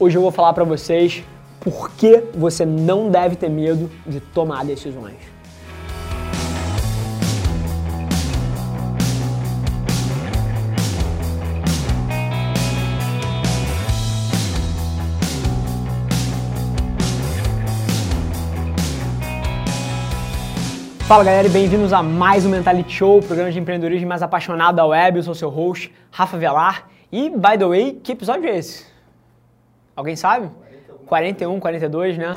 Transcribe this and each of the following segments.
Hoje eu vou falar para vocês por que você não deve ter medo de tomar decisões. Fala galera e bem-vindos a mais um Mentality Show, programa de empreendedorismo mais apaixonado da web. Eu sou seu host, Rafa Velar. E, by the way, que episódio é esse? Alguém sabe? 41, 42, né?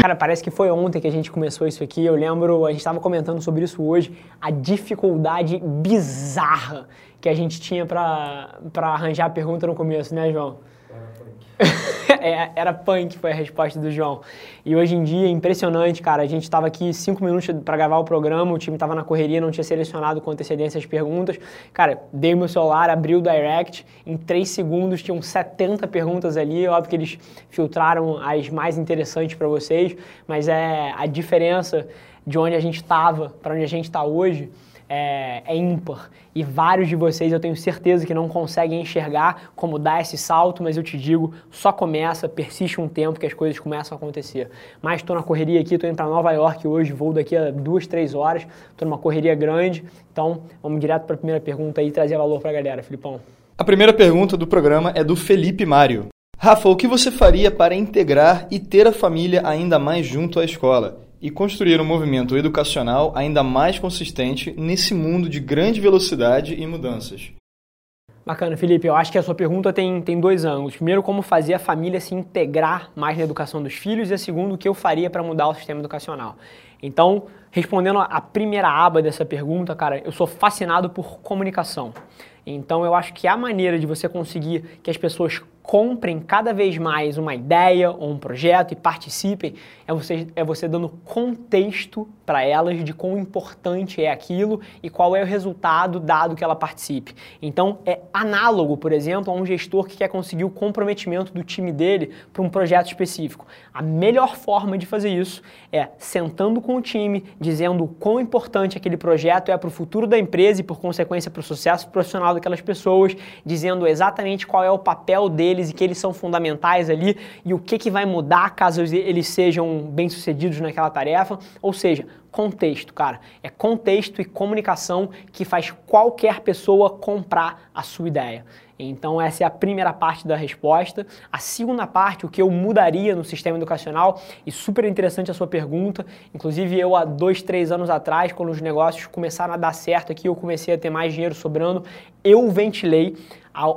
Cara, parece que foi ontem que a gente começou isso aqui. Eu lembro, a gente estava comentando sobre isso hoje, a dificuldade bizarra que a gente tinha para arranjar a pergunta no começo, né, João? é, era punk, foi a resposta do João. E hoje em dia, impressionante, cara. A gente estava aqui cinco minutos para gravar o programa, o time estava na correria, não tinha selecionado com antecedência as perguntas. Cara, dei meu celular, abri o direct, em três segundos tinham 70 perguntas ali. Óbvio que eles filtraram as mais interessantes para vocês, mas é a diferença de onde a gente estava para onde a gente está hoje é, é, ímpar. E vários de vocês eu tenho certeza que não conseguem enxergar como dar esse salto, mas eu te digo, só começa, persiste um tempo que as coisas começam a acontecer. Mas estou na correria aqui, estou indo para Nova York hoje, vou daqui a duas, três horas, estou numa correria grande. Então, vamos direto para a primeira pergunta e trazer valor para a galera, Filipão. A primeira pergunta do programa é do Felipe Mário. Rafa, o que você faria para integrar e ter a família ainda mais junto à escola? E construir um movimento educacional ainda mais consistente nesse mundo de grande velocidade e mudanças. Bacana, Felipe. Eu acho que a sua pergunta tem, tem dois ângulos. Primeiro, como fazer a família se integrar mais na educação dos filhos, e a segundo, o que eu faria para mudar o sistema educacional. Então, respondendo a primeira aba dessa pergunta, cara, eu sou fascinado por comunicação. Então, eu acho que a maneira de você conseguir que as pessoas comprem cada vez mais uma ideia ou um projeto e participem, é você, é você dando contexto para elas de quão importante é aquilo e qual é o resultado dado que ela participe. Então, é análogo, por exemplo, a um gestor que quer conseguir o comprometimento do time dele para um projeto específico. A melhor forma de fazer isso é sentando com o time, dizendo o quão importante aquele projeto é para o futuro da empresa e, por consequência, para o sucesso profissional daquelas pessoas, dizendo exatamente qual é o papel dele e que eles são fundamentais ali e o que, que vai mudar caso eles sejam bem-sucedidos naquela tarefa. Ou seja, contexto, cara. É contexto e comunicação que faz qualquer pessoa comprar a sua ideia. Então, essa é a primeira parte da resposta. A segunda parte, o que eu mudaria no sistema educacional, e super interessante a sua pergunta. Inclusive, eu há dois, três anos atrás, quando os negócios começaram a dar certo aqui, eu comecei a ter mais dinheiro sobrando, eu ventilei a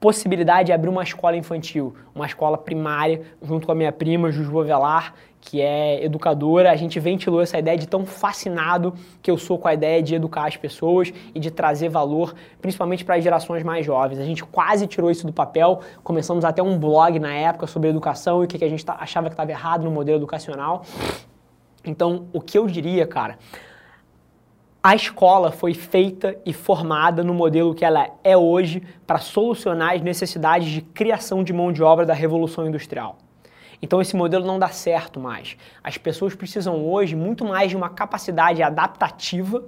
possibilidade de abrir uma escola infantil, uma escola primária, junto com a minha prima, Juju Velar, que é educadora. A gente ventilou essa ideia de tão fascinado que eu sou com a ideia de educar as pessoas e de trazer valor, principalmente para as gerações mais jovens. A gente quase tirou isso do papel, começamos até um blog na época sobre educação e o que a gente tá, achava que estava errado no modelo educacional. Então, o que eu diria, cara, a escola foi feita e formada no modelo que ela é hoje para solucionar as necessidades de criação de mão de obra da revolução industrial. Então esse modelo não dá certo mais. As pessoas precisam hoje muito mais de uma capacidade adaptativa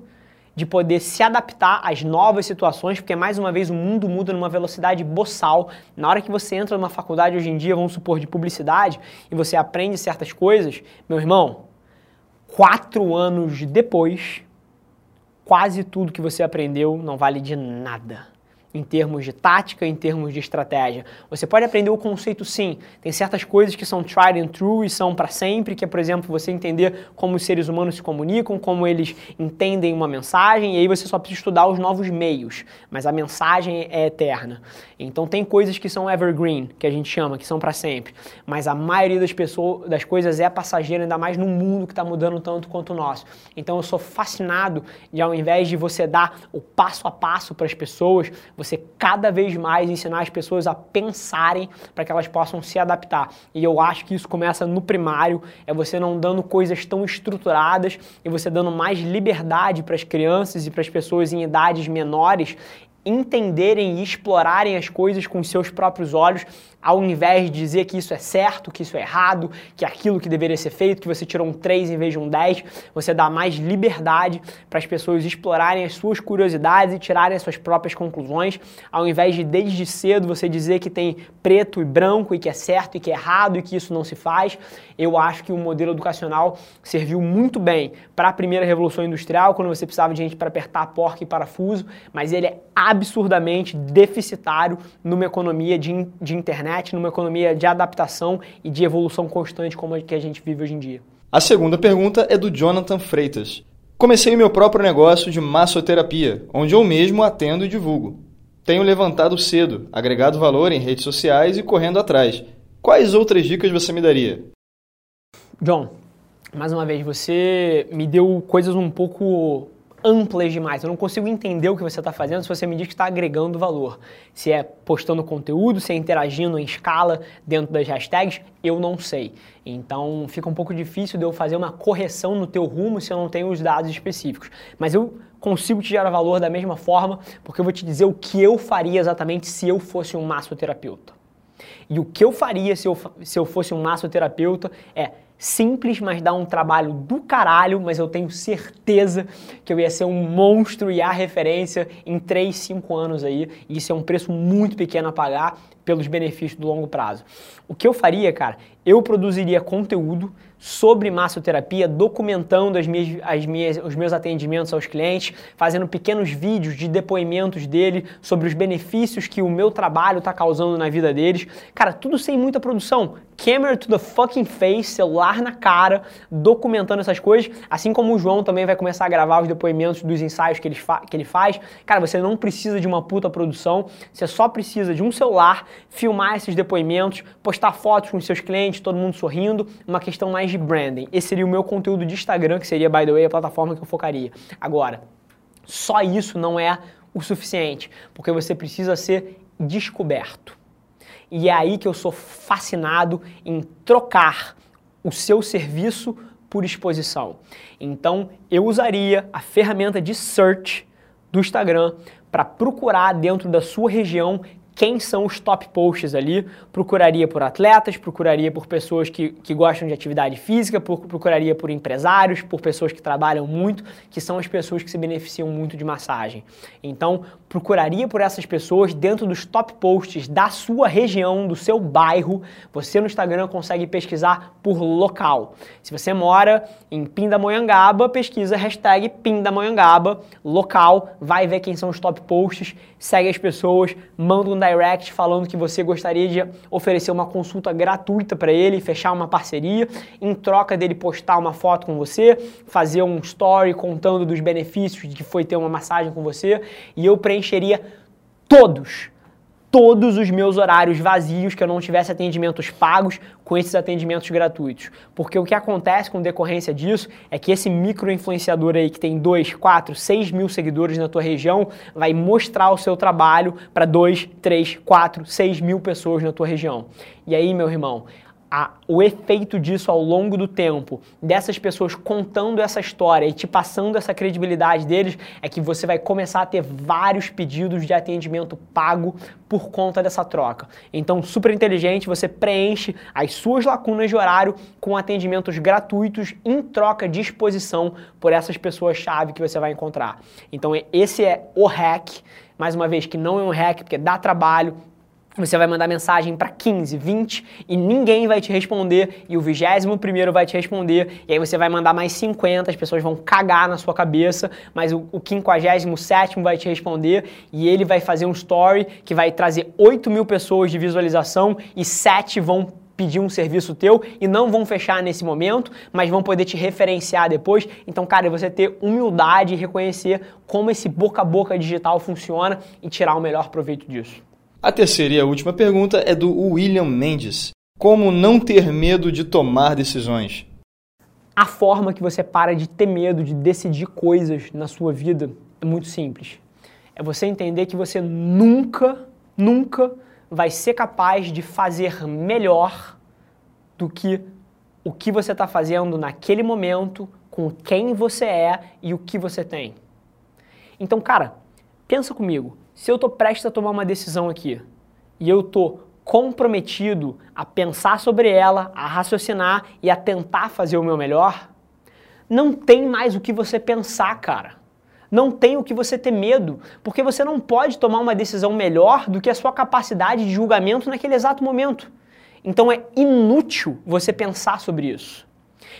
de poder se adaptar às novas situações, porque mais uma vez o mundo muda numa velocidade boçal. Na hora que você entra numa faculdade hoje em dia, vamos supor, de publicidade, e você aprende certas coisas, meu irmão, quatro anos depois, quase tudo que você aprendeu não vale de nada em termos de tática, em termos de estratégia. Você pode aprender o conceito sim. Tem certas coisas que são tried and true e são para sempre, que é, por exemplo, você entender como os seres humanos se comunicam, como eles entendem uma mensagem, e aí você só precisa estudar os novos meios, mas a mensagem é eterna. Então tem coisas que são evergreen, que a gente chama, que são para sempre, mas a maioria das pessoas, das coisas é passageira, ainda mais num mundo que está mudando tanto quanto o nosso. Então eu sou fascinado de ao invés de você dar o passo a passo para as pessoas, você cada vez mais ensinar as pessoas a pensarem para que elas possam se adaptar. E eu acho que isso começa no primário, é você não dando coisas tão estruturadas e você dando mais liberdade para as crianças e para as pessoas em idades menores entenderem e explorarem as coisas com seus próprios olhos ao invés de dizer que isso é certo, que isso é errado, que é aquilo que deveria ser feito, que você tirou um 3 em vez de um 10, você dá mais liberdade para as pessoas explorarem as suas curiosidades e tirarem as suas próprias conclusões, ao invés de desde cedo você dizer que tem preto e branco e que é certo e que é errado e que isso não se faz. Eu acho que o modelo educacional serviu muito bem para a primeira revolução industrial, quando você precisava de gente para apertar porca e parafuso, mas ele é absurdamente deficitário numa economia de, de internet numa economia de adaptação e de evolução constante como a que a gente vive hoje em dia? A segunda pergunta é do Jonathan Freitas. Comecei meu próprio negócio de massoterapia, onde eu mesmo atendo e divulgo. Tenho levantado cedo, agregado valor em redes sociais e correndo atrás. Quais outras dicas você me daria? John, mais uma vez, você me deu coisas um pouco amplas demais. Eu não consigo entender o que você está fazendo se você me diz que está agregando valor. Se é postando conteúdo, se é interagindo em escala dentro das hashtags, eu não sei. Então fica um pouco difícil de eu fazer uma correção no teu rumo se eu não tenho os dados específicos. Mas eu consigo te gerar valor da mesma forma, porque eu vou te dizer o que eu faria exatamente se eu fosse um massoterapeuta. E o que eu faria se eu, se eu fosse um massoterapeuta é simples, mas dá um trabalho do caralho, mas eu tenho certeza que eu ia ser um monstro e a referência em 3, 5 anos aí, e isso é um preço muito pequeno a pagar pelos benefícios do longo prazo. O que eu faria, cara, eu produziria conteúdo sobre massoterapia, documentando as minhas, as minhas, os meus atendimentos aos clientes, fazendo pequenos vídeos de depoimentos dele sobre os benefícios que o meu trabalho está causando na vida deles. Cara, tudo sem muita produção. Camera to the fucking face, celular na cara, documentando essas coisas, assim como o João também vai começar a gravar os depoimentos dos ensaios que ele, que ele faz. Cara, você não precisa de uma puta produção, você só precisa de um celular, filmar esses depoimentos, postar fotos com seus clientes, todo mundo sorrindo, uma questão mais de branding. Esse seria o meu conteúdo de Instagram, que seria, by the way, a plataforma que eu focaria. Agora, só isso não é o suficiente, porque você precisa ser descoberto. E é aí que eu sou fascinado em trocar o seu serviço por exposição. Então, eu usaria a ferramenta de search do Instagram para procurar dentro da sua região quem são os top posts ali. Procuraria por atletas, procuraria por pessoas que, que gostam de atividade física, procuraria por empresários, por pessoas que trabalham muito, que são as pessoas que se beneficiam muito de massagem. Então, procuraria por essas pessoas dentro dos top posts da sua região, do seu bairro. Você no Instagram consegue pesquisar por local. Se você mora em Pindamonhangaba, pesquisa hashtag Pindamonhangaba, local, vai ver quem são os top posts, segue as pessoas, manda um direct falando que você gostaria de oferecer uma consulta gratuita para ele, fechar uma parceria, em troca dele postar uma foto com você, fazer um story contando dos benefícios de que foi ter uma massagem com você, e eu preencheria todos todos os meus horários vazios, que eu não tivesse atendimentos pagos com esses atendimentos gratuitos. Porque o que acontece com decorrência disso é que esse micro influenciador aí que tem 2, 4, 6 mil seguidores na tua região vai mostrar o seu trabalho para 2, 3, 4, 6 mil pessoas na tua região. E aí, meu irmão, a, o efeito disso ao longo do tempo, dessas pessoas contando essa história e te passando essa credibilidade deles, é que você vai começar a ter vários pedidos de atendimento pago por conta dessa troca. Então, super inteligente, você preenche as suas lacunas de horário com atendimentos gratuitos em troca de exposição por essas pessoas-chave que você vai encontrar. Então, esse é o hack. Mais uma vez, que não é um hack, porque dá trabalho, você vai mandar mensagem para 15, 20 e ninguém vai te responder e o 21 primeiro vai te responder e aí você vai mandar mais 50, as pessoas vão cagar na sua cabeça, mas o, o 57 vai te responder e ele vai fazer um story que vai trazer 8 mil pessoas de visualização e 7 vão pedir um serviço teu e não vão fechar nesse momento, mas vão poder te referenciar depois. Então, cara, você ter humildade e reconhecer como esse boca a boca digital funciona e tirar o melhor proveito disso. A terceira e a última pergunta é do William Mendes. Como não ter medo de tomar decisões? A forma que você para de ter medo de decidir coisas na sua vida é muito simples. é você entender que você nunca, nunca vai ser capaz de fazer melhor do que o que você está fazendo naquele momento, com quem você é e o que você tem. Então, cara, pensa comigo. Se eu estou prestes a tomar uma decisão aqui e eu estou comprometido a pensar sobre ela, a raciocinar e a tentar fazer o meu melhor, não tem mais o que você pensar, cara. Não tem o que você ter medo, porque você não pode tomar uma decisão melhor do que a sua capacidade de julgamento naquele exato momento. Então é inútil você pensar sobre isso.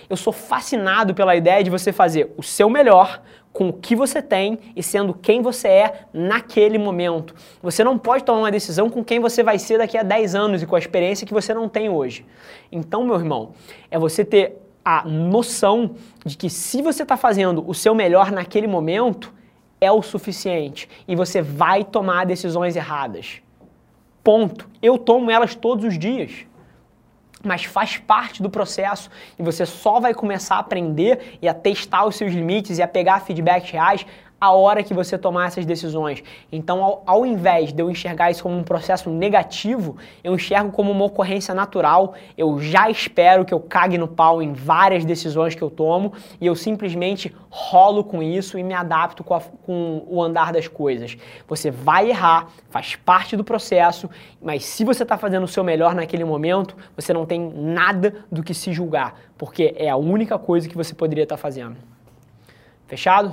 Eu sou fascinado pela ideia de você fazer o seu melhor com o que você tem e sendo quem você é naquele momento. Você não pode tomar uma decisão com quem você vai ser daqui a 10 anos e com a experiência que você não tem hoje. Então, meu irmão, é você ter a noção de que se você está fazendo o seu melhor naquele momento, é o suficiente e você vai tomar decisões erradas. Ponto. Eu tomo elas todos os dias mas faz parte do processo e você só vai começar a aprender e a testar os seus limites e a pegar feedbacks reais a hora que você tomar essas decisões. Então, ao, ao, invés de eu enxergar isso como um processo negativo, eu enxergo como uma ocorrência natural. Eu já espero que eu cague no pau em várias decisões que eu tomo e eu simplesmente rolo com isso e me adapto com, a, com o andar das coisas. Você vai errar, faz parte do processo, mas se você está fazendo o seu melhor naquele momento, você não tem nada do que se julgar, porque é a única coisa que você poderia estar tá fazendo. Fechado?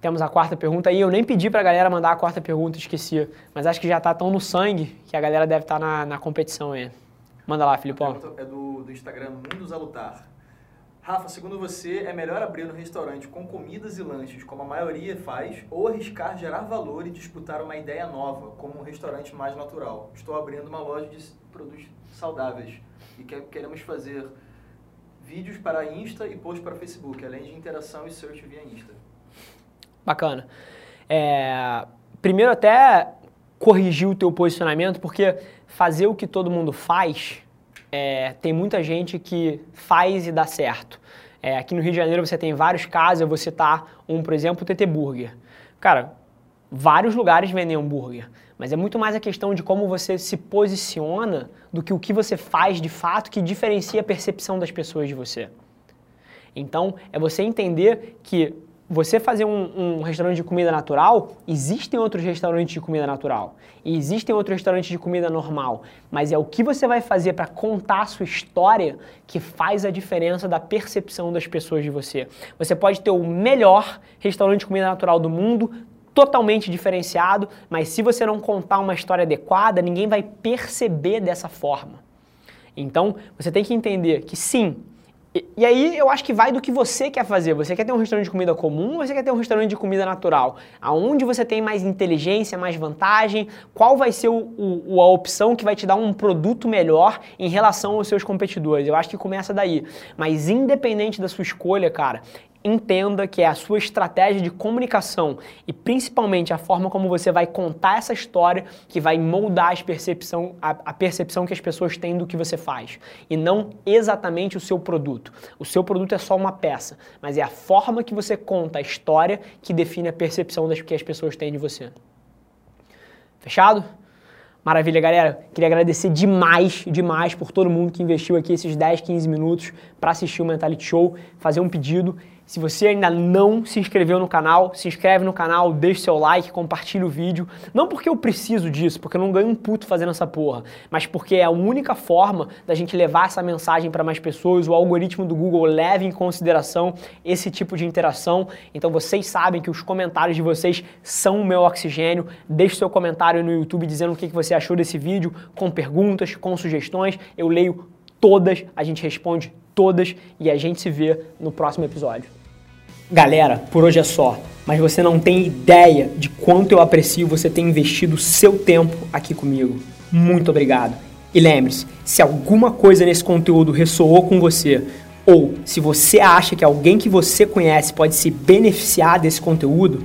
Temos a quarta pergunta aí. Eu nem pedi pra galera mandar a quarta pergunta, esqueci. Mas acho que já tá tão no sangue que a galera deve estar tá na, na competição aí. Manda lá, Filipão. A é do, do Instagram Mundos a Lutar. Rafa, segundo você, é melhor abrir um restaurante com comidas e lanches, como a maioria faz, ou arriscar gerar valor e disputar uma ideia nova, como um restaurante mais natural? Estou abrindo uma loja de produtos saudáveis e queremos fazer vídeos para Insta e posts para Facebook, além de interação e search via Insta. Bacana. É, primeiro até corrigir o teu posicionamento, porque fazer o que todo mundo faz, é, tem muita gente que faz e dá certo. É, aqui no Rio de Janeiro você tem vários casos, eu vou citar um, por exemplo, o TT Burger. Cara, vários lugares vendem hambúrguer, mas é muito mais a questão de como você se posiciona do que o que você faz de fato que diferencia a percepção das pessoas de você. Então, é você entender que você fazer um, um, restaurante de comida natural, existem outros restaurantes de comida natural. E existem outros restaurantes de comida normal. Mas é o que você vai fazer para contar a sua história que faz a diferença da percepção das pessoas de você. Você pode ter o melhor restaurante de comida natural do mundo, totalmente diferenciado, mas se você não contar uma história adequada, ninguém vai perceber dessa forma. Então, você tem que entender que sim, e, aí eu acho que vai do que você quer fazer. Você quer ter um restaurante de comida comum ou você quer ter um restaurante de comida natural? Aonde você tem mais inteligência, mais vantagem? Qual vai ser o, o, a opção que vai te dar um produto melhor em relação aos seus competidores? Eu acho que começa daí. Mas independente da sua escolha, cara, entenda que é a sua estratégia de comunicação e principalmente a forma como você vai contar essa história que vai moldar a percepção, a, a, percepção que as pessoas têm do que você faz e não exatamente o seu produto. O seu produto é só uma peça, mas é a forma que você conta a história que define a percepção das que as pessoas têm de você. Fechado? Maravilha, galera. Queria agradecer demais, demais por todo mundo que investiu aqui esses 10, 15 minutos para assistir o Mentality Show, fazer um pedido. Se você ainda não se inscreveu no canal, se inscreve no canal, deixa seu like, compartilha o vídeo. Não porque eu preciso disso, porque eu não ganho um puto fazendo essa porra, mas porque é a única forma da gente levar essa mensagem para mais pessoas. O algoritmo do Google leva em consideração esse tipo de interação. Então vocês sabem que os comentários de vocês são o meu oxigênio. Deixe seu comentário no YouTube dizendo o que você achou desse vídeo, com perguntas, com sugestões. Eu leio todas, a gente responde todas e a gente se vê no próximo episódio. Galera, por hoje é só, mas você não tem ideia de quanto eu aprecio você ter investido seu tempo aqui comigo. Muito obrigado. E lembre-se, se alguma coisa nesse conteúdo ressoou com você, ou se você acha que alguém que você conhece pode se beneficiar desse conteúdo,